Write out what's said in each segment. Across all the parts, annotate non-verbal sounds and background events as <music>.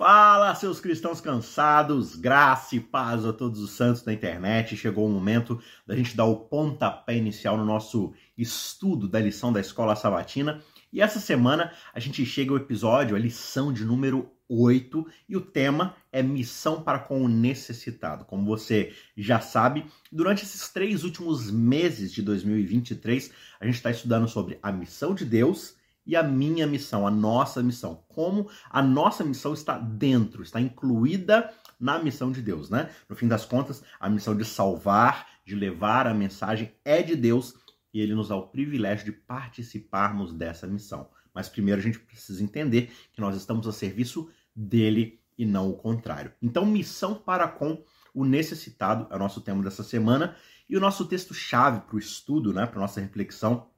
Fala, seus cristãos cansados, graça e paz a todos os santos da internet. Chegou o momento da gente dar o pontapé inicial no nosso estudo da lição da Escola Sabatina. E essa semana a gente chega ao episódio, a lição de número 8, e o tema é Missão para com o Necessitado. Como você já sabe, durante esses três últimos meses de 2023, a gente está estudando sobre a missão de Deus e a minha missão, a nossa missão. Como a nossa missão está dentro, está incluída na missão de Deus, né? No fim das contas, a missão de salvar, de levar a mensagem é de Deus e ele nos dá o privilégio de participarmos dessa missão. Mas primeiro a gente precisa entender que nós estamos a serviço dele e não o contrário. Então, missão para com o necessitado é o nosso tema dessa semana e o nosso texto-chave para o estudo, né, para nossa reflexão,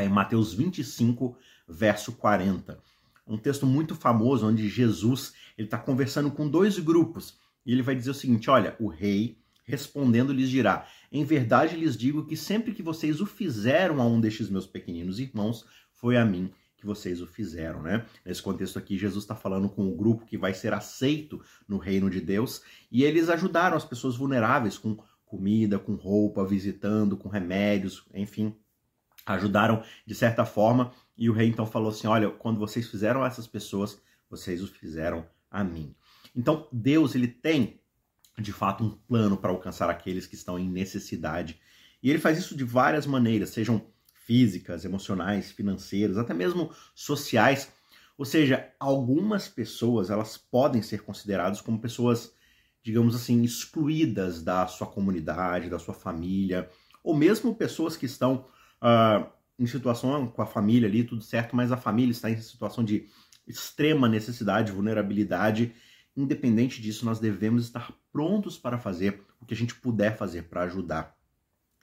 está em Mateus 25, verso 40. Um texto muito famoso onde Jesus ele está conversando com dois grupos e ele vai dizer o seguinte: olha, o rei respondendo lhes dirá: Em verdade lhes digo que sempre que vocês o fizeram a um destes meus pequeninos irmãos, foi a mim que vocês o fizeram, né? Nesse contexto aqui, Jesus está falando com o grupo que vai ser aceito no reino de Deus e eles ajudaram as pessoas vulneráveis com comida, com roupa, visitando, com remédios, enfim, ajudaram de certa forma. E o rei então falou assim: Olha, quando vocês fizeram essas pessoas, vocês o fizeram a mim. Então Deus ele tem de fato um plano para alcançar aqueles que estão em necessidade. E ele faz isso de várias maneiras, sejam físicas, emocionais, financeiras, até mesmo sociais. Ou seja, algumas pessoas elas podem ser consideradas como pessoas, digamos assim, excluídas da sua comunidade, da sua família, ou mesmo pessoas que estão uh, em situação com a família ali, tudo certo, mas a família está em situação de extrema necessidade, vulnerabilidade. Independente disso, nós devemos estar prontos para fazer o que a gente puder fazer para ajudar.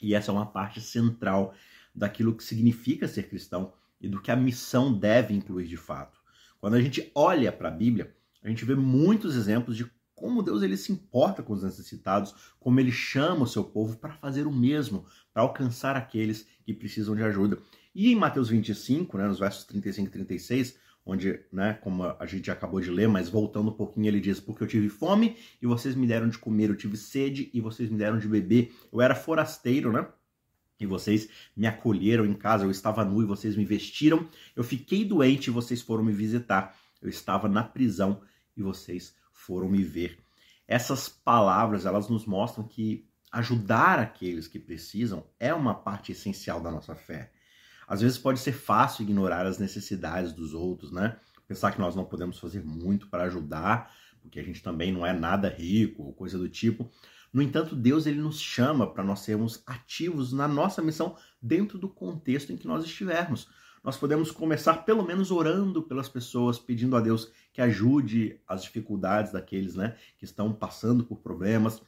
E essa é uma parte central daquilo que significa ser cristão e do que a missão deve incluir de fato. Quando a gente olha para a Bíblia, a gente vê muitos exemplos de como Deus ele se importa com os necessitados, como ele chama o seu povo para fazer o mesmo, para alcançar aqueles que precisam de ajuda. E em Mateus 25, né, nos versos 35 e 36, onde, né, como a gente acabou de ler, mas voltando um pouquinho, ele diz: Porque eu tive fome e vocês me deram de comer, eu tive sede e vocês me deram de beber, eu era forasteiro, né? E vocês me acolheram em casa, eu estava nu e vocês me vestiram, eu fiquei doente e vocês foram me visitar, eu estava na prisão e vocês foram me ver. Essas palavras, elas nos mostram que ajudar aqueles que precisam é uma parte essencial da nossa fé. Às vezes pode ser fácil ignorar as necessidades dos outros, né? Pensar que nós não podemos fazer muito para ajudar, porque a gente também não é nada rico ou coisa do tipo. No entanto, Deus ele nos chama para nós sermos ativos na nossa missão dentro do contexto em que nós estivermos nós podemos começar pelo menos orando pelas pessoas, pedindo a Deus que ajude as dificuldades daqueles né, que estão passando por problemas.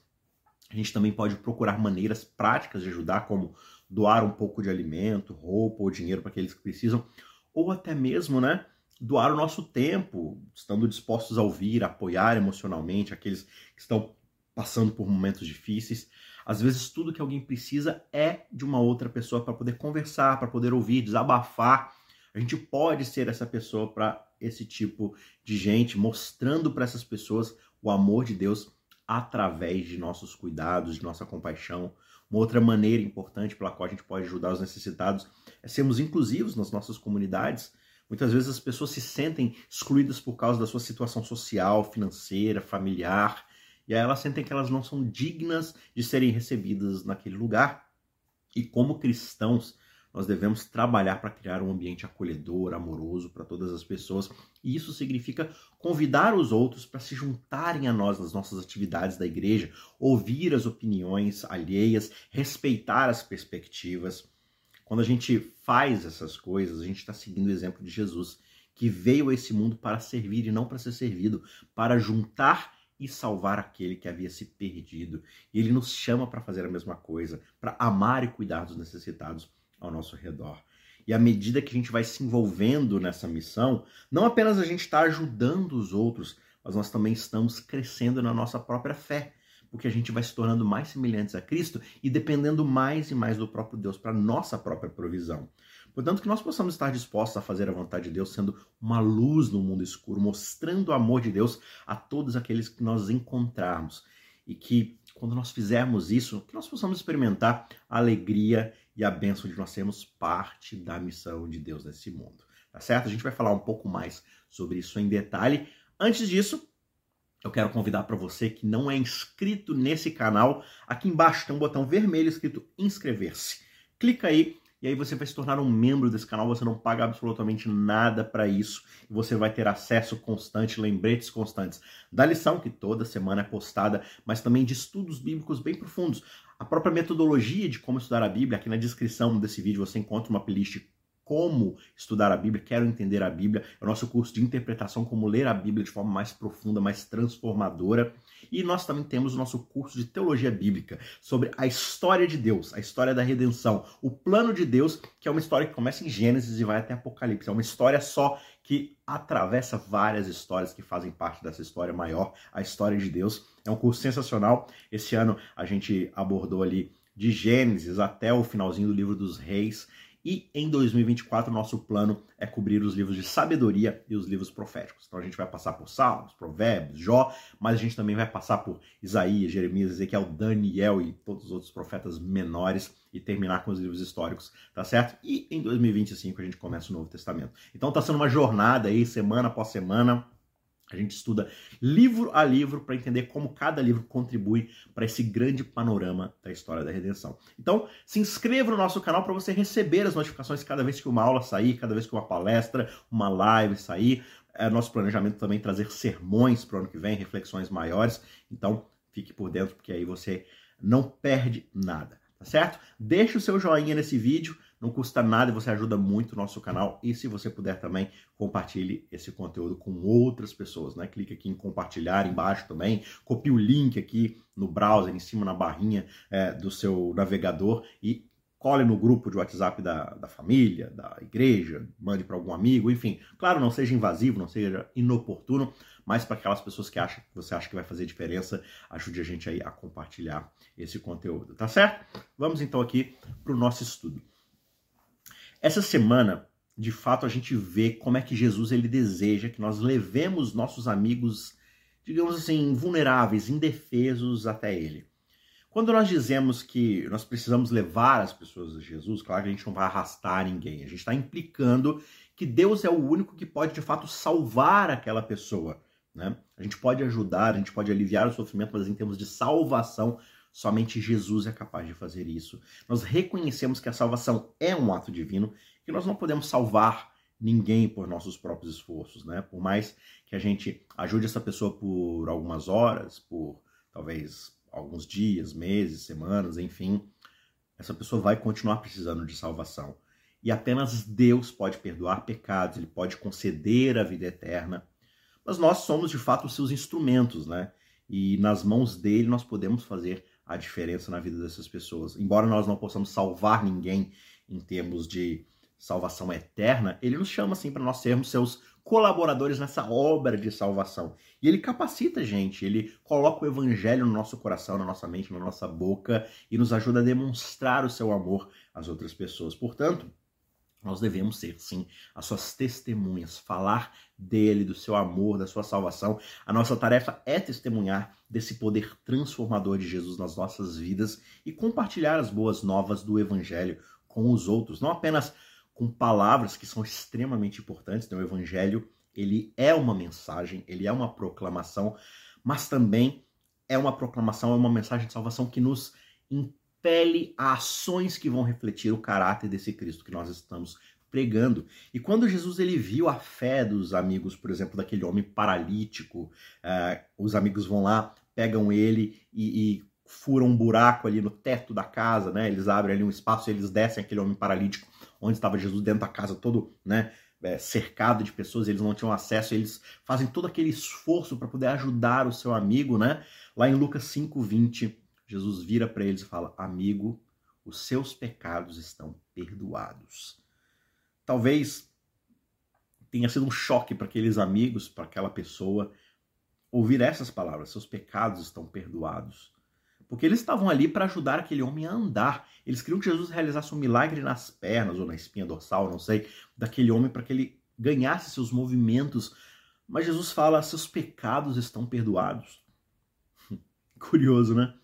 A gente também pode procurar maneiras práticas de ajudar, como doar um pouco de alimento, roupa ou dinheiro para aqueles que precisam, ou até mesmo, né, doar o nosso tempo, estando dispostos a ouvir, apoiar emocionalmente aqueles que estão passando por momentos difíceis. Às vezes, tudo que alguém precisa é de uma outra pessoa para poder conversar, para poder ouvir, desabafar. A gente pode ser essa pessoa para esse tipo de gente, mostrando para essas pessoas o amor de Deus através de nossos cuidados, de nossa compaixão. Uma outra maneira importante pela qual a gente pode ajudar os necessitados é sermos inclusivos nas nossas comunidades. Muitas vezes as pessoas se sentem excluídas por causa da sua situação social, financeira, familiar. E aí elas sentem que elas não são dignas de serem recebidas naquele lugar. E como cristãos, nós devemos trabalhar para criar um ambiente acolhedor, amoroso para todas as pessoas. E isso significa convidar os outros para se juntarem a nós nas nossas atividades da igreja, ouvir as opiniões alheias, respeitar as perspectivas. Quando a gente faz essas coisas, a gente está seguindo o exemplo de Jesus, que veio a esse mundo para servir e não para ser servido, para juntar e salvar aquele que havia se perdido. E ele nos chama para fazer a mesma coisa, para amar e cuidar dos necessitados ao nosso redor. E à medida que a gente vai se envolvendo nessa missão, não apenas a gente está ajudando os outros, mas nós também estamos crescendo na nossa própria fé, porque a gente vai se tornando mais semelhantes a Cristo e dependendo mais e mais do próprio Deus para nossa própria provisão. Portanto, que nós possamos estar dispostos a fazer a vontade de Deus, sendo uma luz no mundo escuro, mostrando o amor de Deus a todos aqueles que nós encontrarmos. E que, quando nós fizermos isso, que nós possamos experimentar a alegria e a bênção de nós sermos parte da missão de Deus nesse mundo. Tá certo? A gente vai falar um pouco mais sobre isso em detalhe. Antes disso, eu quero convidar para você que não é inscrito nesse canal, aqui embaixo tem um botão vermelho escrito inscrever-se. Clica aí e aí você vai se tornar um membro desse canal, você não paga absolutamente nada para isso. E você vai ter acesso constante, lembretes constantes da lição que toda semana é postada, mas também de estudos bíblicos bem profundos. A própria metodologia de como estudar a Bíblia, aqui na descrição desse vídeo você encontra uma playlist como estudar a Bíblia, quero entender a Bíblia, é o nosso curso de interpretação, como ler a Bíblia de forma mais profunda, mais transformadora. E nós também temos o nosso curso de teologia bíblica sobre a história de Deus, a história da redenção, o plano de Deus, que é uma história que começa em Gênesis e vai até Apocalipse. É uma história só que atravessa várias histórias que fazem parte dessa história maior, a história de Deus. É um curso sensacional. Esse ano a gente abordou ali de Gênesis até o finalzinho do livro dos Reis. E em 2024, nosso plano é cobrir os livros de sabedoria e os livros proféticos. Então a gente vai passar por Salmos, Provérbios, Jó, mas a gente também vai passar por Isaías, Jeremias, Ezequiel, Daniel e todos os outros profetas menores e terminar com os livros históricos, tá certo? E em 2025 a gente começa o Novo Testamento. Então tá sendo uma jornada aí, semana após semana a gente estuda livro a livro para entender como cada livro contribui para esse grande panorama da história da redenção. Então, se inscreva no nosso canal para você receber as notificações cada vez que uma aula sair, cada vez que uma palestra, uma live sair. É nosso planejamento também trazer sermões para o ano que vem, reflexões maiores. Então, fique por dentro, porque aí você não perde nada, tá certo? Deixe o seu joinha nesse vídeo não custa nada e você ajuda muito o nosso canal. E se você puder também, compartilhe esse conteúdo com outras pessoas, né? Clique aqui em compartilhar embaixo também, copie o link aqui no browser, em cima na barrinha é, do seu navegador e cole no grupo de WhatsApp da, da família, da igreja, mande para algum amigo, enfim. Claro, não seja invasivo, não seja inoportuno, mas para aquelas pessoas que acham que você acha que vai fazer diferença, ajude a gente aí a compartilhar esse conteúdo, tá certo? Vamos então aqui para o nosso estudo. Essa semana, de fato, a gente vê como é que Jesus ele deseja que nós levemos nossos amigos, digamos assim, vulneráveis, indefesos até ele. Quando nós dizemos que nós precisamos levar as pessoas a Jesus, claro que a gente não vai arrastar ninguém, a gente está implicando que Deus é o único que pode de fato salvar aquela pessoa. Né? A gente pode ajudar, a gente pode aliviar o sofrimento, mas em termos de salvação, Somente Jesus é capaz de fazer isso. Nós reconhecemos que a salvação é um ato divino, que nós não podemos salvar ninguém por nossos próprios esforços, né? Por mais que a gente ajude essa pessoa por algumas horas, por talvez alguns dias, meses, semanas, enfim, essa pessoa vai continuar precisando de salvação. E apenas Deus pode perdoar pecados, ele pode conceder a vida eterna. Mas nós somos de fato os seus instrumentos, né? E nas mãos dele nós podemos fazer a diferença na vida dessas pessoas. Embora nós não possamos salvar ninguém em termos de salvação eterna, ele nos chama assim para nós sermos seus colaboradores nessa obra de salvação. E ele capacita a gente, ele coloca o evangelho no nosso coração, na nossa mente, na nossa boca e nos ajuda a demonstrar o seu amor às outras pessoas. Portanto, nós devemos ser, sim, as suas testemunhas, falar dele, do seu amor, da sua salvação. A nossa tarefa é testemunhar desse poder transformador de Jesus nas nossas vidas e compartilhar as boas novas do Evangelho com os outros, não apenas com palavras que são extremamente importantes. Né? O Evangelho ele é uma mensagem, ele é uma proclamação, mas também é uma proclamação, é uma mensagem de salvação que nos impele a ações que vão refletir o caráter desse Cristo que nós estamos pregando. E quando Jesus ele viu a fé dos amigos, por exemplo, daquele homem paralítico, uh, os amigos vão lá, pegam ele e, e, furam um buraco ali no teto da casa, né? Eles abrem ali um espaço e eles descem aquele homem paralítico onde estava Jesus dentro da casa, todo, né? É, cercado de pessoas, eles não tinham acesso, eles fazem todo aquele esforço para poder ajudar o seu amigo, né? Lá em Lucas 5:20, Jesus vira para eles e fala: Amigo, os seus pecados estão perdoados. Talvez tenha sido um choque para aqueles amigos, para aquela pessoa, ouvir essas palavras: Seus pecados estão perdoados. porque eles estavam ali para ajudar aquele homem a andar. Eles queriam que Jesus realizasse um milagre nas pernas ou na espinha dorsal, não sei, daquele homem para que ele ganhasse seus movimentos. Mas Jesus fala: seus pecados estão perdoados. <laughs> Curioso, né?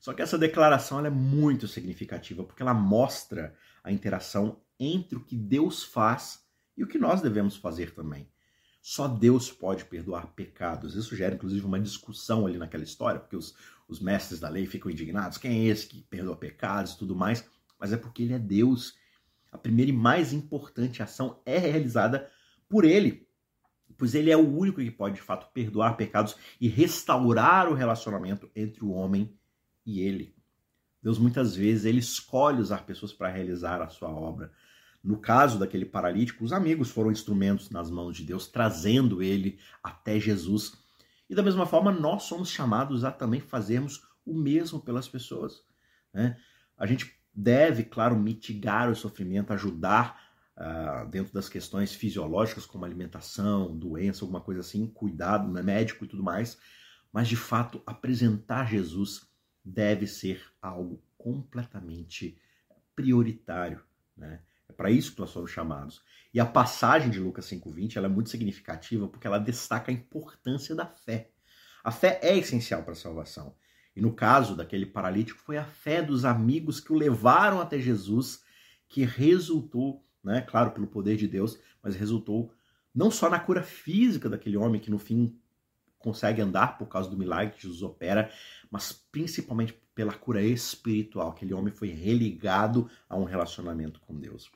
Só que essa declaração é muito significativa porque ela mostra a interação entre o que Deus faz e o que nós devemos fazer também. Só Deus pode perdoar pecados. Isso gera, inclusive, uma discussão ali naquela história, porque os, os mestres da lei ficam indignados. Quem é esse que perdoa pecados e tudo mais? Mas é porque ele é Deus. A primeira e mais importante ação é realizada por ele, pois ele é o único que pode, de fato, perdoar pecados e restaurar o relacionamento entre o homem e ele. Deus muitas vezes ele escolhe usar pessoas para realizar a sua obra. No caso daquele paralítico, os amigos foram instrumentos nas mãos de Deus, trazendo ele até Jesus. E da mesma forma, nós somos chamados a também fazermos o mesmo pelas pessoas. Né? A gente deve, claro, mitigar o sofrimento, ajudar uh, dentro das questões fisiológicas, como alimentação, doença, alguma coisa assim, cuidado né, médico e tudo mais. Mas, de fato, apresentar Jesus deve ser algo completamente prioritário. Né? É para isso que nós somos chamados. E a passagem de Lucas 5,20 ela é muito significativa porque ela destaca a importância da fé. A fé é essencial para a salvação. E no caso daquele paralítico, foi a fé dos amigos que o levaram até Jesus que resultou, né, claro, pelo poder de Deus, mas resultou não só na cura física daquele homem que no fim consegue andar por causa do milagre que Jesus opera, mas principalmente pela cura espiritual. Aquele homem foi religado a um relacionamento com Deus.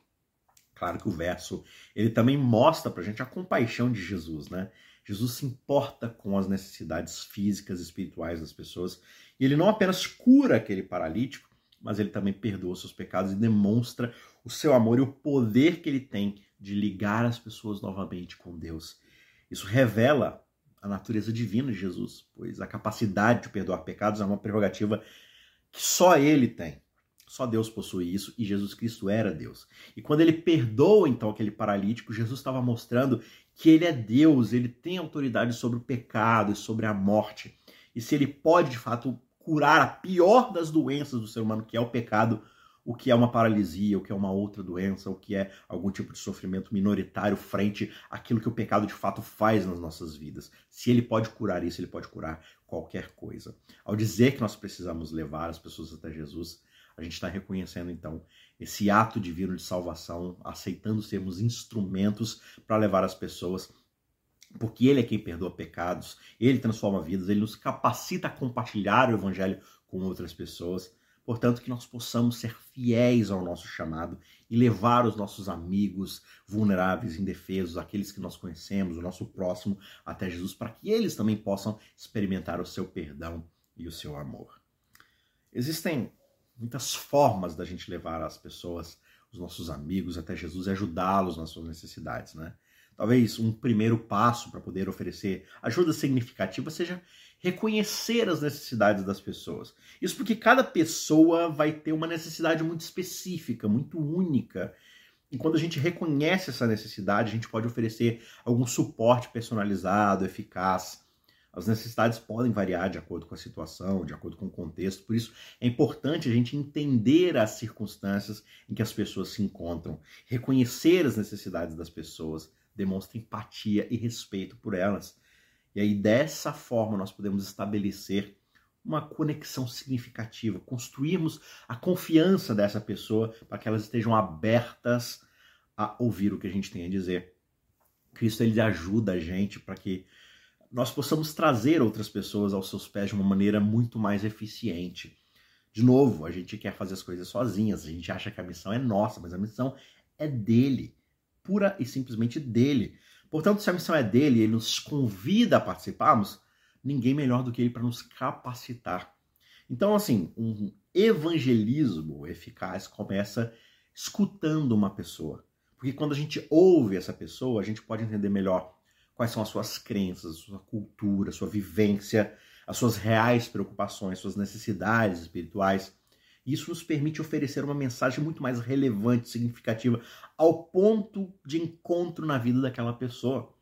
Claro que o verso ele também mostra para gente a compaixão de Jesus, né? Jesus se importa com as necessidades físicas e espirituais das pessoas e ele não apenas cura aquele paralítico, mas ele também perdoa seus pecados e demonstra o seu amor e o poder que ele tem de ligar as pessoas novamente com Deus. Isso revela a natureza divina de Jesus, pois a capacidade de perdoar pecados é uma prerrogativa que só ele tem. Só Deus possui isso e Jesus Cristo era Deus. E quando ele perdoa então aquele paralítico, Jesus estava mostrando que ele é Deus, ele tem autoridade sobre o pecado e sobre a morte. E se ele pode de fato curar a pior das doenças do ser humano, que é o pecado, o que é uma paralisia, o que é uma outra doença, o que é algum tipo de sofrimento minoritário frente àquilo que o pecado de fato faz nas nossas vidas. Se ele pode curar isso, ele pode curar qualquer coisa. Ao dizer que nós precisamos levar as pessoas até Jesus, a gente está reconhecendo então esse ato divino de salvação, aceitando sermos instrumentos para levar as pessoas porque Ele é quem perdoa pecados, Ele transforma vidas, Ele nos capacita a compartilhar o Evangelho com outras pessoas. Portanto, que nós possamos ser fiéis ao nosso chamado e levar os nossos amigos vulneráveis, indefesos, aqueles que nós conhecemos, o nosso próximo, até Jesus, para que eles também possam experimentar o seu perdão e o seu amor. Existem muitas formas da gente levar as pessoas, os nossos amigos, até Jesus e ajudá-los nas suas necessidades, né? Talvez um primeiro passo para poder oferecer ajuda significativa seja reconhecer as necessidades das pessoas. Isso porque cada pessoa vai ter uma necessidade muito específica, muito única. E quando a gente reconhece essa necessidade, a gente pode oferecer algum suporte personalizado, eficaz. As necessidades podem variar de acordo com a situação, de acordo com o contexto, por isso é importante a gente entender as circunstâncias em que as pessoas se encontram, reconhecer as necessidades das pessoas, demonstra empatia e respeito por elas. E aí, dessa forma, nós podemos estabelecer uma conexão significativa, construirmos a confiança dessa pessoa para que elas estejam abertas a ouvir o que a gente tem a dizer. Cristo ele ajuda a gente para que nós possamos trazer outras pessoas aos seus pés de uma maneira muito mais eficiente. De novo, a gente quer fazer as coisas sozinhas, a gente acha que a missão é nossa, mas a missão é dele, pura e simplesmente dele. Portanto, se a missão é dele, ele nos convida a participarmos, ninguém melhor do que ele para nos capacitar. Então, assim, um evangelismo eficaz começa escutando uma pessoa. Porque quando a gente ouve essa pessoa, a gente pode entender melhor quais são as suas crenças, a sua cultura, a sua vivência, as suas reais preocupações, suas necessidades espirituais. Isso nos permite oferecer uma mensagem muito mais relevante, significativa, ao ponto de encontro na vida daquela pessoa.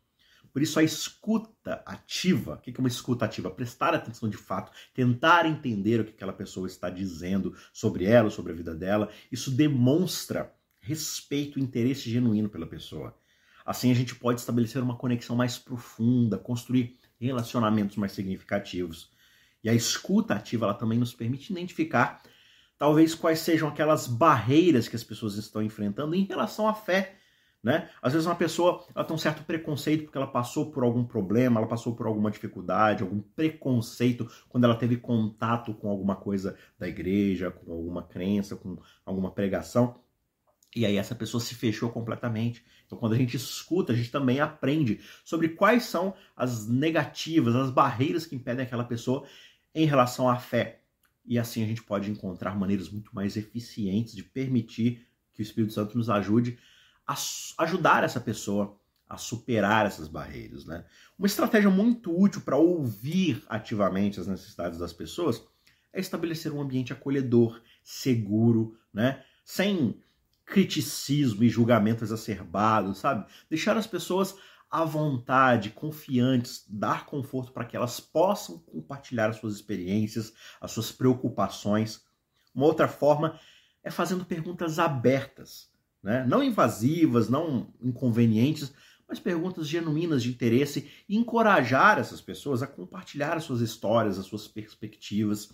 Por isso, a escuta ativa, o que é uma escuta ativa? Prestar atenção de fato, tentar entender o que aquela pessoa está dizendo sobre ela, sobre a vida dela, isso demonstra respeito e interesse genuíno pela pessoa. Assim, a gente pode estabelecer uma conexão mais profunda, construir relacionamentos mais significativos. E a escuta ativa ela também nos permite identificar talvez quais sejam aquelas barreiras que as pessoas estão enfrentando em relação à fé. Né? Às vezes uma pessoa ela tem um certo preconceito porque ela passou por algum problema, ela passou por alguma dificuldade, algum preconceito quando ela teve contato com alguma coisa da igreja, com alguma crença, com alguma pregação. E aí essa pessoa se fechou completamente. Então quando a gente escuta, a gente também aprende sobre quais são as negativas, as barreiras que impedem aquela pessoa em relação à fé. E assim a gente pode encontrar maneiras muito mais eficientes de permitir que o Espírito Santo nos ajude a ajudar essa pessoa a superar essas barreiras. Né? Uma estratégia muito útil para ouvir ativamente as necessidades das pessoas é estabelecer um ambiente acolhedor, seguro, né? sem criticismo e julgamento exacerbado, sabe? Deixar as pessoas à vontade, confiantes, dar conforto para que elas possam compartilhar as suas experiências, as suas preocupações. Uma outra forma é fazendo perguntas abertas, né? não invasivas, não inconvenientes, mas perguntas genuínas de interesse e encorajar essas pessoas a compartilhar as suas histórias, as suas perspectivas,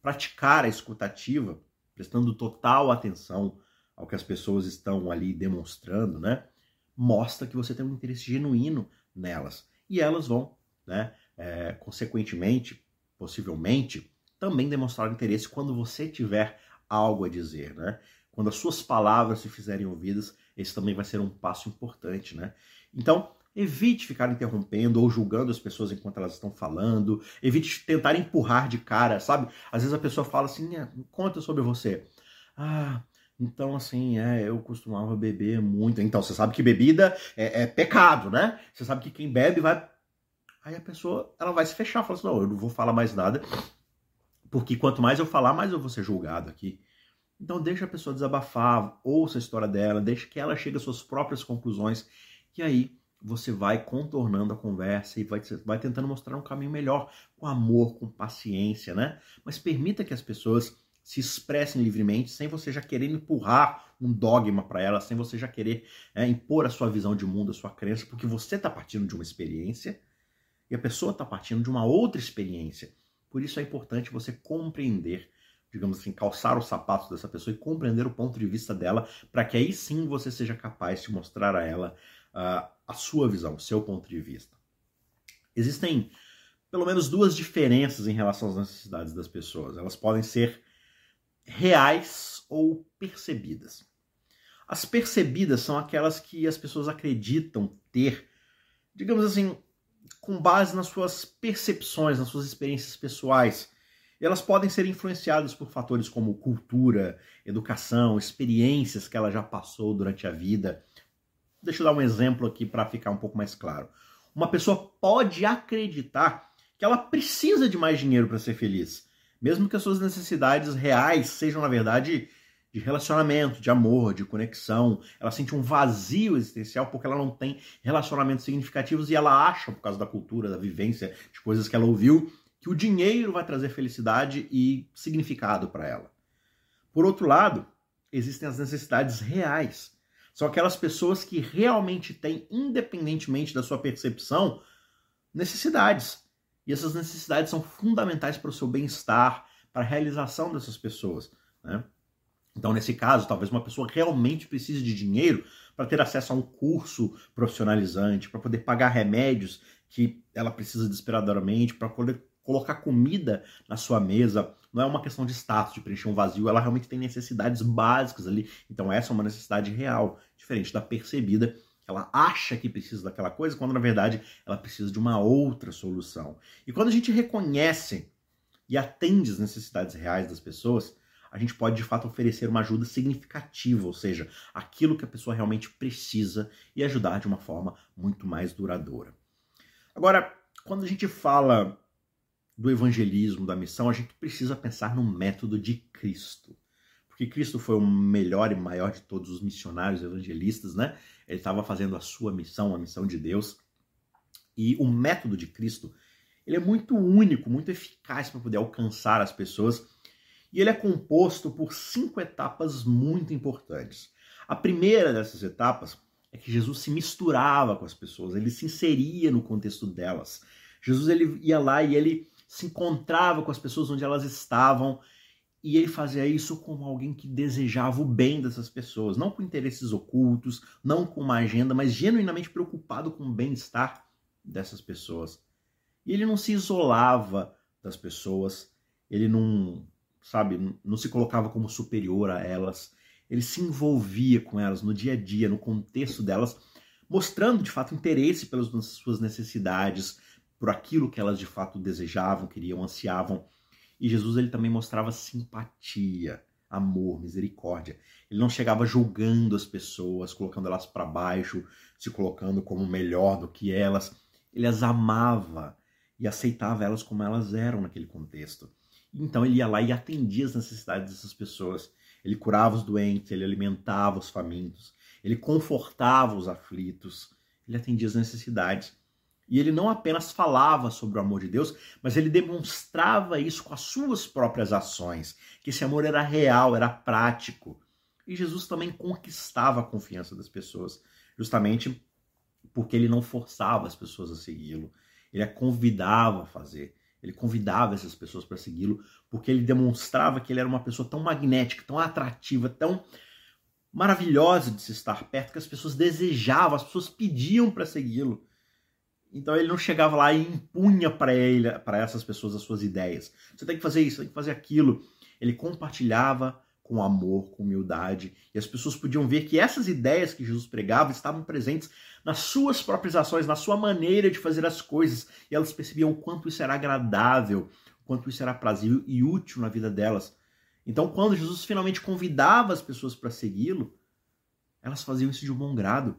praticar a escutativa, prestando total atenção ao que as pessoas estão ali demonstrando, né? Mostra que você tem um interesse genuíno nelas. E elas vão, né, é, consequentemente, possivelmente, também demonstrar interesse quando você tiver algo a dizer, né? Quando as suas palavras se fizerem ouvidas, esse também vai ser um passo importante, né? Então, evite ficar interrompendo ou julgando as pessoas enquanto elas estão falando, evite tentar empurrar de cara, sabe? Às vezes a pessoa fala assim, é, conta sobre você. Ah, então, assim, é, eu costumava beber muito. Então, você sabe que bebida é, é, pecado, né? Você sabe que quem bebe vai. Aí a pessoa ela vai se fechar, fala assim: não, eu não vou falar mais nada, porque quanto mais eu falar, mais eu vou ser julgado aqui. Então, deixa a pessoa desabafar, ouça a história dela, deixa que ela chegue às suas próprias conclusões, e aí você vai contornando a conversa e vai, vai tentando mostrar um caminho melhor, com amor, com paciência, né? Mas permita que as pessoas se expressem livremente, sem você já querer empurrar um dogma para elas, sem você já querer é, impor a sua visão de mundo, a sua crença, porque você está partindo de uma experiência e a pessoa está partindo de uma outra experiência. Por isso é importante você compreender, digamos assim, calçar os sapatos dessa pessoa e compreender o ponto de vista dela, para que aí sim você seja capaz de mostrar a ela uh, a sua visão, o seu ponto de vista. Existem pelo menos duas diferenças em relação às necessidades das pessoas. Elas podem ser reais ou percebidas. As percebidas são aquelas que as pessoas acreditam ter, digamos assim, com base nas suas percepções, nas suas experiências pessoais. elas podem ser influenciadas por fatores como cultura, educação, experiências que ela já passou durante a vida. Deixa eu dar um exemplo aqui para ficar um pouco mais claro. Uma pessoa pode acreditar que ela precisa de mais dinheiro para ser feliz, mesmo que as suas necessidades reais sejam, na verdade, de relacionamento, de amor, de conexão. Ela sente um vazio existencial porque ela não tem relacionamentos significativos e ela acha, por causa da cultura, da vivência, de coisas que ela ouviu, que o dinheiro vai trazer felicidade e significado para ela. Por outro lado, existem as necessidades reais. São aquelas pessoas que realmente têm, independentemente da sua percepção, necessidades. E essas necessidades são fundamentais para o seu bem-estar, para a realização dessas pessoas. Né? Então, nesse caso, talvez uma pessoa realmente precise de dinheiro para ter acesso a um curso profissionalizante, para poder pagar remédios que ela precisa desesperadamente, para poder colocar comida na sua mesa. Não é uma questão de status, de preencher um vazio, ela realmente tem necessidades básicas ali. Então, essa é uma necessidade real, diferente da percebida ela acha que precisa daquela coisa, quando na verdade ela precisa de uma outra solução. E quando a gente reconhece e atende as necessidades reais das pessoas, a gente pode de fato oferecer uma ajuda significativa, ou seja, aquilo que a pessoa realmente precisa e ajudar de uma forma muito mais duradoura. Agora, quando a gente fala do evangelismo, da missão, a gente precisa pensar no método de Cristo. Porque Cristo foi o melhor e maior de todos os missionários evangelistas, né? Ele estava fazendo a sua missão, a missão de Deus. E o método de Cristo, ele é muito único, muito eficaz para poder alcançar as pessoas. E ele é composto por cinco etapas muito importantes. A primeira dessas etapas é que Jesus se misturava com as pessoas, ele se inseria no contexto delas. Jesus ele ia lá e ele se encontrava com as pessoas onde elas estavam e ele fazia isso como alguém que desejava o bem dessas pessoas, não por interesses ocultos, não com uma agenda, mas genuinamente preocupado com o bem-estar dessas pessoas. E ele não se isolava das pessoas, ele não, sabe, não se colocava como superior a elas, ele se envolvia com elas no dia a dia, no contexto delas, mostrando de fato interesse pelas suas necessidades, por aquilo que elas de fato desejavam, queriam, ansiavam. E Jesus ele também mostrava simpatia, amor, misericórdia. Ele não chegava julgando as pessoas, colocando elas para baixo, se colocando como melhor do que elas. Ele as amava e aceitava elas como elas eram naquele contexto. Então ele ia lá e atendia as necessidades dessas pessoas. Ele curava os doentes, ele alimentava os famintos, ele confortava os aflitos, ele atendia as necessidades. E ele não apenas falava sobre o amor de Deus, mas ele demonstrava isso com as suas próprias ações, que esse amor era real, era prático. E Jesus também conquistava a confiança das pessoas, justamente porque ele não forçava as pessoas a segui-lo, ele a convidava a fazer. Ele convidava essas pessoas para segui-lo, porque ele demonstrava que ele era uma pessoa tão magnética, tão atrativa, tão maravilhosa de se estar perto, que as pessoas desejavam, as pessoas pediam para segui-lo. Então ele não chegava lá e impunha para ele, para essas pessoas as suas ideias. Você tem que fazer isso, tem que fazer aquilo. Ele compartilhava com amor, com humildade, e as pessoas podiam ver que essas ideias que Jesus pregava estavam presentes nas suas próprias ações, na sua maneira de fazer as coisas, e elas percebiam o quanto isso era agradável, o quanto isso era prazível e útil na vida delas. Então, quando Jesus finalmente convidava as pessoas para segui-lo, elas faziam isso de um bom grado.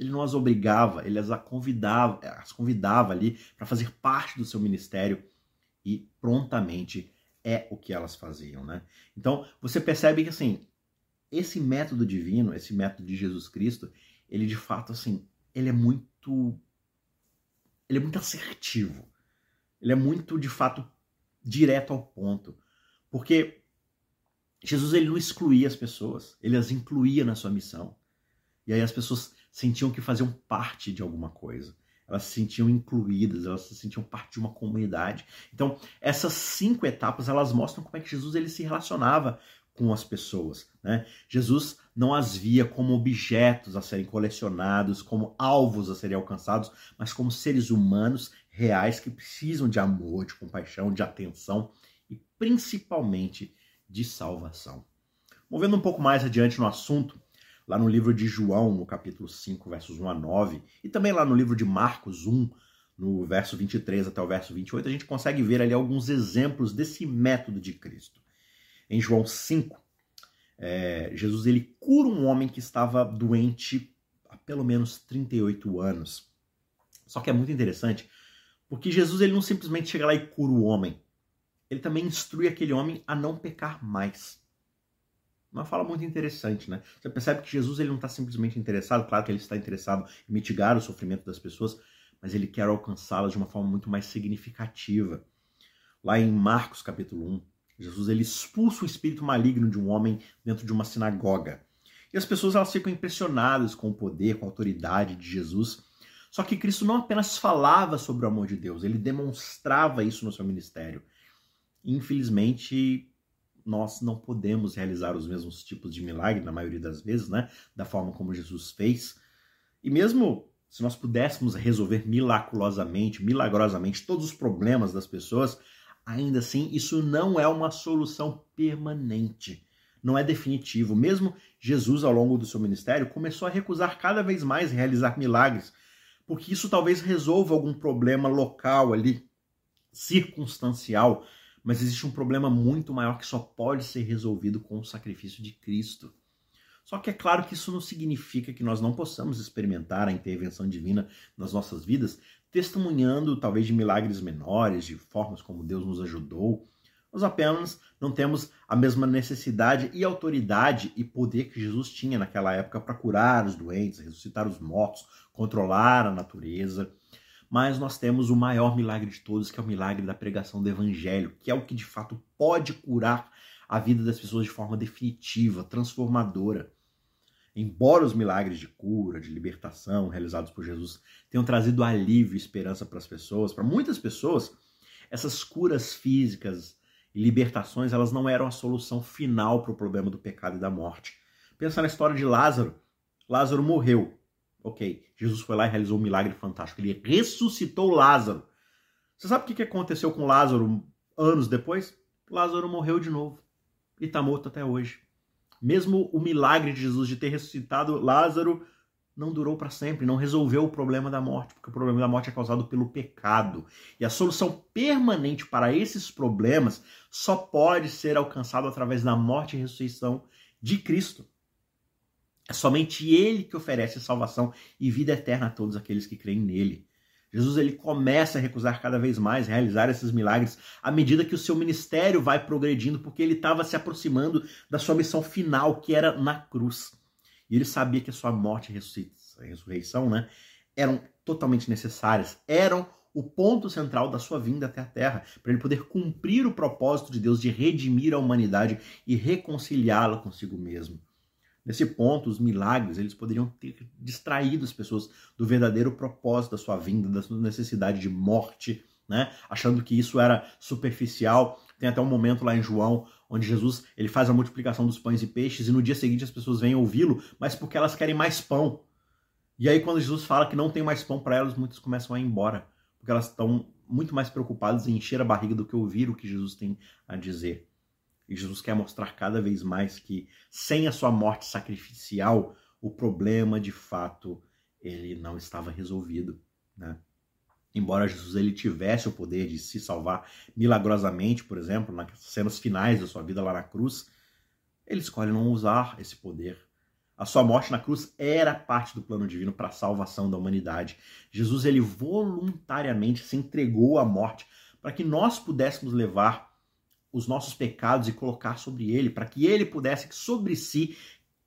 Ele não as obrigava, ele as convidava, as convidava ali para fazer parte do seu ministério e prontamente é o que elas faziam, né? Então, você percebe que assim, esse método divino, esse método de Jesus Cristo, ele de fato assim, ele é muito ele é muito assertivo. Ele é muito de fato direto ao ponto. Porque Jesus ele não excluía as pessoas, ele as incluía na sua missão. E aí as pessoas sentiam que faziam parte de alguma coisa elas se sentiam incluídas, elas se sentiam parte de uma comunidade. Então, essas cinco etapas, elas mostram como é que Jesus ele se relacionava com as pessoas. Né? Jesus não as via como objetos a serem colecionados, como alvos a serem alcançados, mas como seres humanos reais que precisam de amor, de compaixão, de atenção e principalmente de salvação. Movendo um pouco mais adiante no assunto, lá no livro de João, no capítulo 5, versos 1 a 9, e também lá no livro de Marcos 1, no verso 23 até o verso 28, a gente consegue ver ali alguns exemplos desse método de Cristo. Em João 5, é, Jesus ele cura um homem que estava doente há pelo menos 38 anos. Só que é muito interessante, porque Jesus ele não simplesmente chega lá e cura o homem, ele também instrui aquele homem a não pecar mais. Uma fala muito interessante, né? Você percebe que Jesus ele não está simplesmente interessado, claro que ele está interessado em mitigar o sofrimento das pessoas, mas ele quer alcançá-las de uma forma muito mais significativa. Lá em Marcos capítulo 1, Jesus ele expulsa o espírito maligno de um homem dentro de uma sinagoga. E as pessoas elas ficam impressionadas com o poder, com a autoridade de Jesus. Só que Cristo não apenas falava sobre o amor de Deus, ele demonstrava isso no seu ministério. Infelizmente, nós não podemos realizar os mesmos tipos de milagre, na maioria das vezes, né? Da forma como Jesus fez. E mesmo se nós pudéssemos resolver miraculosamente, milagrosamente todos os problemas das pessoas, ainda assim isso não é uma solução permanente. Não é definitivo. Mesmo Jesus, ao longo do seu ministério, começou a recusar cada vez mais realizar milagres, porque isso talvez resolva algum problema local ali, circunstancial, mas existe um problema muito maior que só pode ser resolvido com o sacrifício de Cristo. Só que é claro que isso não significa que nós não possamos experimentar a intervenção divina nas nossas vidas, testemunhando talvez de milagres menores, de formas como Deus nos ajudou. Nós apenas não temos a mesma necessidade e autoridade e poder que Jesus tinha naquela época para curar os doentes, ressuscitar os mortos, controlar a natureza. Mas nós temos o maior milagre de todos, que é o milagre da pregação do evangelho, que é o que de fato pode curar a vida das pessoas de forma definitiva, transformadora. Embora os milagres de cura, de libertação realizados por Jesus tenham trazido alívio e esperança para as pessoas, para muitas pessoas, essas curas físicas e libertações, elas não eram a solução final para o problema do pecado e da morte. Pensa na história de Lázaro. Lázaro morreu. Ok, Jesus foi lá e realizou um milagre fantástico. Ele ressuscitou Lázaro. Você sabe o que aconteceu com Lázaro anos depois? Lázaro morreu de novo e está morto até hoje. Mesmo o milagre de Jesus de ter ressuscitado Lázaro não durou para sempre, não resolveu o problema da morte, porque o problema da morte é causado pelo pecado. E a solução permanente para esses problemas só pode ser alcançada através da morte e ressurreição de Cristo. É somente ele que oferece salvação e vida eterna a todos aqueles que creem nele. Jesus ele começa a recusar cada vez mais realizar esses milagres à medida que o seu ministério vai progredindo, porque ele estava se aproximando da sua missão final, que era na cruz. E ele sabia que a sua morte e ressurreição né, eram totalmente necessárias, eram o ponto central da sua vinda até a Terra, para ele poder cumprir o propósito de Deus de redimir a humanidade e reconciliá-la consigo mesmo. Nesse ponto, os milagres eles poderiam ter distraído as pessoas do verdadeiro propósito da sua vinda, da sua necessidade de morte, né? achando que isso era superficial. Tem até um momento lá em João onde Jesus ele faz a multiplicação dos pães e peixes e no dia seguinte as pessoas vêm ouvi-lo, mas porque elas querem mais pão. E aí quando Jesus fala que não tem mais pão para elas, muitas começam a ir embora, porque elas estão muito mais preocupadas em encher a barriga do que ouvir o que Jesus tem a dizer. E Jesus quer mostrar cada vez mais que sem a sua morte sacrificial, o problema de fato ele não estava resolvido, né? Embora Jesus ele tivesse o poder de se salvar milagrosamente, por exemplo, nas cenas finais da sua vida lá na cruz, ele escolhe não usar esse poder. A sua morte na cruz era parte do plano divino para a salvação da humanidade. Jesus ele voluntariamente se entregou à morte para que nós pudéssemos levar os nossos pecados e colocar sobre ele, para que ele pudesse sobre si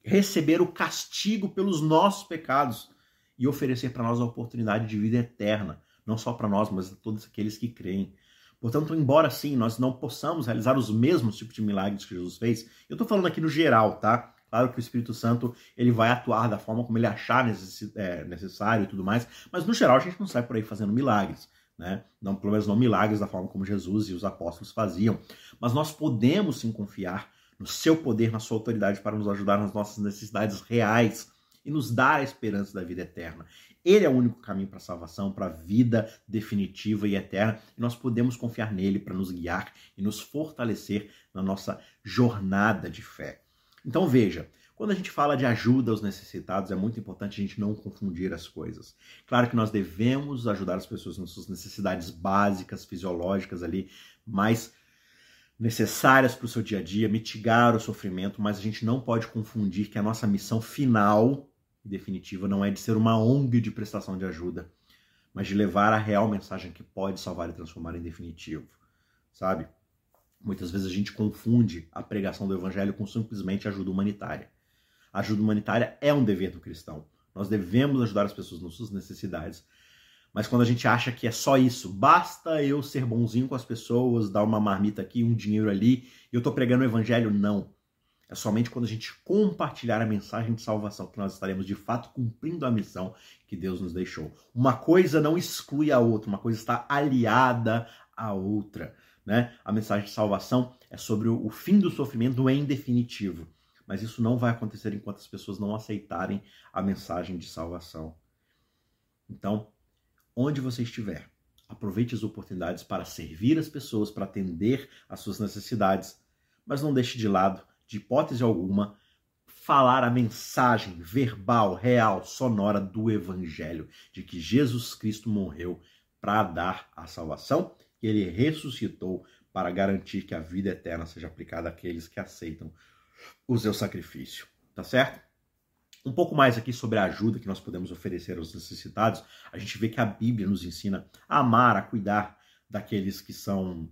receber o castigo pelos nossos pecados e oferecer para nós a oportunidade de vida eterna, não só para nós, mas a todos aqueles que creem. Portanto, embora sim nós não possamos realizar os mesmos tipos de milagres que Jesus fez, eu estou falando aqui no geral, tá? Claro que o Espírito Santo ele vai atuar da forma como ele achar é, necessário e tudo mais, mas no geral a gente não sai por aí fazendo milagres né? Não, pelo menos não milagres da forma como Jesus e os apóstolos faziam. Mas nós podemos sim confiar no seu poder, na sua autoridade para nos ajudar nas nossas necessidades reais e nos dar a esperança da vida eterna. Ele é o único caminho para a salvação, para a vida definitiva e eterna, e nós podemos confiar nele para nos guiar e nos fortalecer na nossa jornada de fé. Então veja, quando a gente fala de ajuda aos necessitados, é muito importante a gente não confundir as coisas. Claro que nós devemos ajudar as pessoas nas suas necessidades básicas, fisiológicas ali, mais necessárias para o seu dia a dia, mitigar o sofrimento, mas a gente não pode confundir que a nossa missão final e definitiva não é de ser uma ONG de prestação de ajuda, mas de levar a real mensagem que pode salvar e transformar em definitivo, sabe? Muitas vezes a gente confunde a pregação do evangelho com simplesmente ajuda humanitária. A ajuda humanitária é um dever do cristão. Nós devemos ajudar as pessoas nas suas necessidades. Mas quando a gente acha que é só isso, basta eu ser bonzinho com as pessoas, dar uma marmita aqui, um dinheiro ali, e eu estou pregando o evangelho, não. É somente quando a gente compartilhar a mensagem de salvação que nós estaremos de fato cumprindo a missão que Deus nos deixou. Uma coisa não exclui a outra, uma coisa está aliada à outra. Né? A mensagem de salvação é sobre o fim do sofrimento em definitivo mas isso não vai acontecer enquanto as pessoas não aceitarem a mensagem de salvação. Então, onde você estiver, aproveite as oportunidades para servir as pessoas, para atender às suas necessidades, mas não deixe de lado, de hipótese alguma, falar a mensagem verbal, real, sonora do Evangelho, de que Jesus Cristo morreu para dar a salvação e ele ressuscitou para garantir que a vida eterna seja aplicada àqueles que aceitam o seu sacrifício, tá certo? Um pouco mais aqui sobre a ajuda que nós podemos oferecer aos necessitados. A gente vê que a Bíblia nos ensina a amar, a cuidar daqueles que são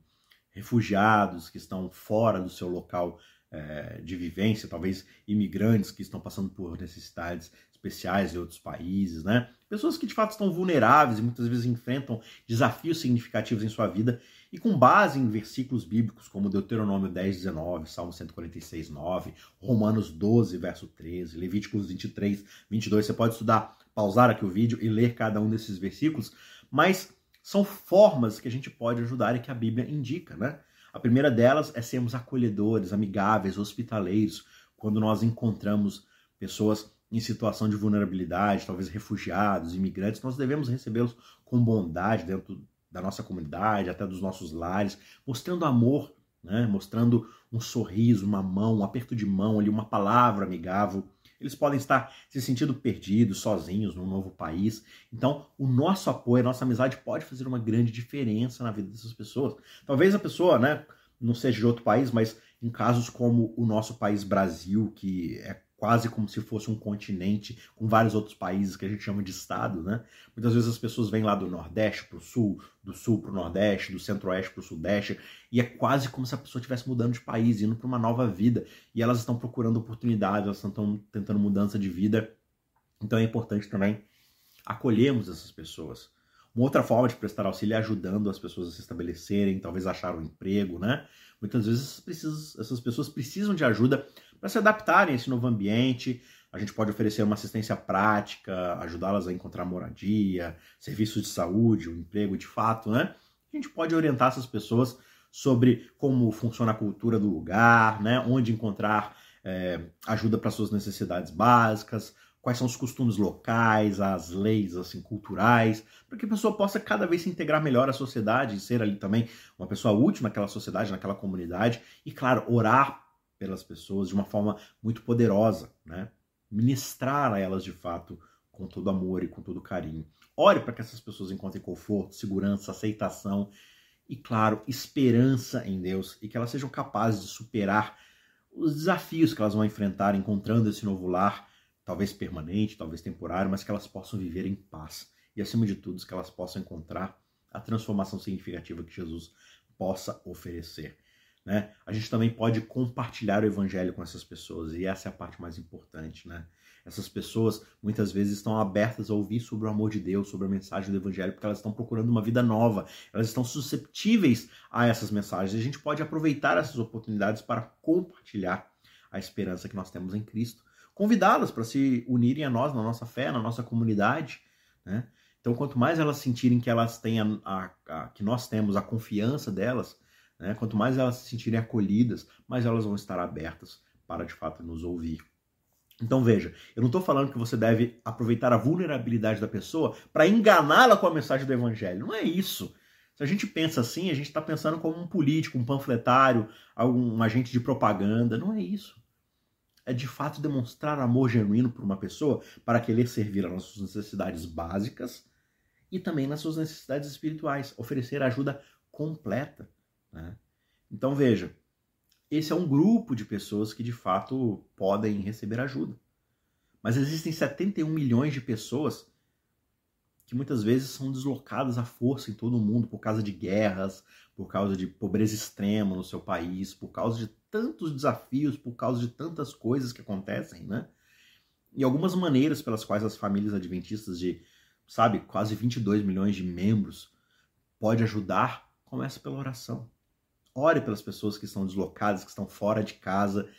refugiados, que estão fora do seu local é, de vivência, talvez imigrantes que estão passando por necessidades especiais em outros países, né? Pessoas que de fato estão vulneráveis e muitas vezes enfrentam desafios significativos em sua vida e com base em versículos bíblicos como Deuteronômio 10, 19, Salmo 146, 9, Romanos 12, verso 13, Levíticos 23, 22. Você pode estudar, pausar aqui o vídeo e ler cada um desses versículos, mas são formas que a gente pode ajudar e que a Bíblia indica, né? A primeira delas é sermos acolhedores, amigáveis, hospitaleiros, quando nós encontramos pessoas em situação de vulnerabilidade, talvez refugiados, imigrantes, nós devemos recebê-los com bondade dentro da nossa comunidade, até dos nossos lares, mostrando amor, né? mostrando um sorriso, uma mão, um aperto de mão, ali, uma palavra amigável. Eles podem estar se sentindo perdidos, sozinhos, num novo país. Então, o nosso apoio, a nossa amizade pode fazer uma grande diferença na vida dessas pessoas. Talvez a pessoa, né, não seja de outro país, mas em casos como o nosso país Brasil, que é quase como se fosse um continente com vários outros países que a gente chama de estado, né? Muitas vezes as pessoas vêm lá do Nordeste para o Sul, do Sul para o Nordeste, do Centro-Oeste para o Sudeste, e é quase como se a pessoa estivesse mudando de país, indo para uma nova vida, e elas estão procurando oportunidades, elas estão tentando mudança de vida. Então é importante também acolhermos essas pessoas. Uma outra forma de prestar auxílio é ajudando as pessoas a se estabelecerem, talvez achar um emprego, né? Muitas vezes essas pessoas precisam de ajuda para se adaptarem a esse novo ambiente. A gente pode oferecer uma assistência prática, ajudá-las a encontrar moradia, serviços de saúde, um emprego de fato, né? A gente pode orientar essas pessoas sobre como funciona a cultura do lugar, né? Onde encontrar é, ajuda para suas necessidades básicas, quais são os costumes locais, as leis assim culturais, para que a pessoa possa cada vez se integrar melhor à sociedade e ser ali também uma pessoa útil naquela sociedade, naquela comunidade e claro, orar pelas pessoas de uma forma muito poderosa, né? Ministrar a elas de fato com todo amor e com todo carinho. Ore para que essas pessoas encontrem conforto, segurança, aceitação e, claro, esperança em Deus e que elas sejam capazes de superar os desafios que elas vão enfrentar encontrando esse novo lar talvez permanente, talvez temporário, mas que elas possam viver em paz. E acima de tudo, que elas possam encontrar a transformação significativa que Jesus possa oferecer. Né? A gente também pode compartilhar o evangelho com essas pessoas, e essa é a parte mais importante. Né? Essas pessoas muitas vezes estão abertas a ouvir sobre o amor de Deus, sobre a mensagem do evangelho, porque elas estão procurando uma vida nova, elas estão susceptíveis a essas mensagens. E a gente pode aproveitar essas oportunidades para compartilhar a esperança que nós temos em Cristo convidá-las para se unirem a nós, na nossa fé, na nossa comunidade. Né? Então, quanto mais elas sentirem que elas têm a, a, a, que nós temos a confiança delas, né? quanto mais elas se sentirem acolhidas, mais elas vão estar abertas para de fato nos ouvir. Então veja, eu não estou falando que você deve aproveitar a vulnerabilidade da pessoa para enganá-la com a mensagem do evangelho. Não é isso. Se a gente pensa assim, a gente está pensando como um político, um panfletário, algum agente de propaganda. Não é isso é de fato demonstrar amor genuíno por uma pessoa para querer servir às suas necessidades básicas e também nas suas necessidades espirituais, oferecer ajuda completa. Né? Então veja, esse é um grupo de pessoas que de fato podem receber ajuda. Mas existem 71 milhões de pessoas que muitas vezes são deslocadas à força em todo o mundo por causa de guerras, por causa de pobreza extrema no seu país, por causa de tantos desafios, por causa de tantas coisas que acontecem, né? E algumas maneiras pelas quais as famílias adventistas de, sabe, quase 22 milhões de membros pode ajudar, começa pela oração. Ore pelas pessoas que estão deslocadas, que estão fora de casa,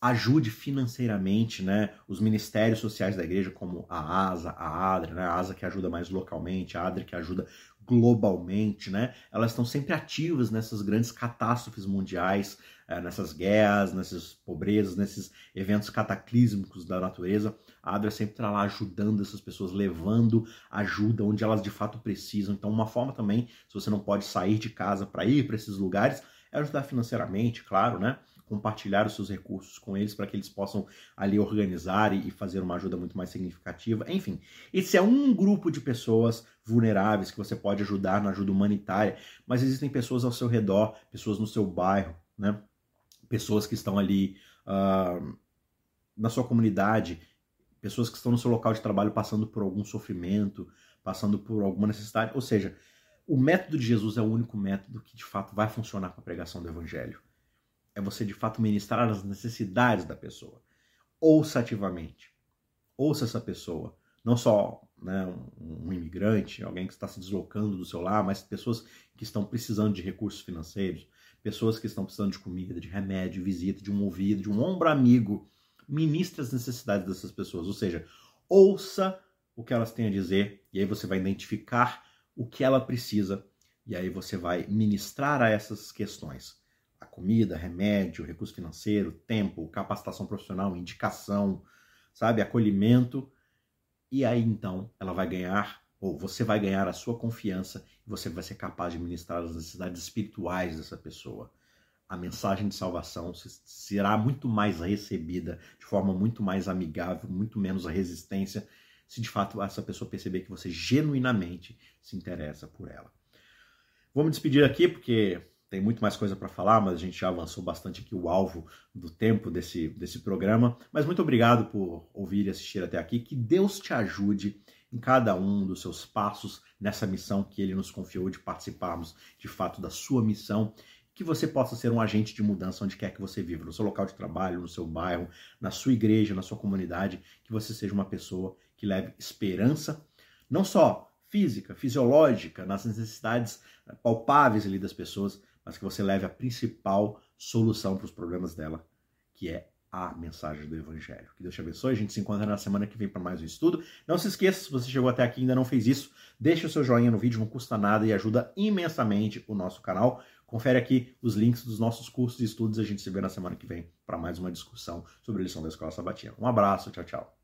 ajude financeiramente, né, os ministérios sociais da igreja, como a ASA, a ADRA, né, a ASA que ajuda mais localmente, a ADRA que ajuda globalmente, né, elas estão sempre ativas nessas grandes catástrofes mundiais, é, nessas guerras, nessas pobrezas, nesses eventos cataclísmicos da natureza. A ADRA sempre está lá ajudando essas pessoas, levando ajuda onde elas de fato precisam. Então, uma forma também, se você não pode sair de casa para ir para esses lugares, é ajudar financeiramente, claro, né? compartilhar os seus recursos com eles para que eles possam ali organizar e fazer uma ajuda muito mais significativa. Enfim, esse é um grupo de pessoas vulneráveis que você pode ajudar na ajuda humanitária, mas existem pessoas ao seu redor, pessoas no seu bairro, né? Pessoas que estão ali uh, na sua comunidade, pessoas que estão no seu local de trabalho passando por algum sofrimento, passando por alguma necessidade. Ou seja, o método de Jesus é o único método que de fato vai funcionar para a pregação do evangelho é você de fato ministrar as necessidades da pessoa. Ouça ativamente. ouça essa pessoa. Não só né, um, um, imigrante, alguém que está se deslocando do seu lar, mas pessoas que estão precisando de recursos financeiros, pessoas que estão precisando de comida, de remédio, visita, de um ouvido, de um ombro amigo. Ministre as necessidades dessas pessoas, ou seja, ouça o que elas têm a dizer e aí você vai identificar o que ela precisa e aí você vai ministrar a essas questões. A comida, remédio, recurso financeiro, tempo, capacitação profissional, indicação, sabe, acolhimento. E aí então ela vai ganhar, ou você vai ganhar a sua confiança e você vai ser capaz de ministrar as necessidades espirituais dessa pessoa. A mensagem de salvação será muito mais recebida de forma muito mais amigável, muito menos resistência, se de fato essa pessoa perceber que você genuinamente se interessa por ela. Vou me despedir aqui porque tem muito mais coisa para falar, mas a gente já avançou bastante aqui o alvo do tempo desse, desse programa. Mas muito obrigado por ouvir e assistir até aqui. Que Deus te ajude em cada um dos seus passos nessa missão que Ele nos confiou de participarmos de fato da sua missão. Que você possa ser um agente de mudança onde quer que você viva, no seu local de trabalho, no seu bairro, na sua igreja, na sua comunidade. Que você seja uma pessoa que leve esperança, não só física, fisiológica, nas necessidades palpáveis ali das pessoas, mas que você leve a principal solução para os problemas dela, que é a mensagem do Evangelho. Que Deus te abençoe. A gente se encontra na semana que vem para mais um estudo. Não se esqueça, se você chegou até aqui e ainda não fez isso, deixe o seu joinha no vídeo, não custa nada e ajuda imensamente o nosso canal. Confere aqui os links dos nossos cursos e estudos. A gente se vê na semana que vem para mais uma discussão sobre a lição da Escola Sabatina. Um abraço, tchau, tchau.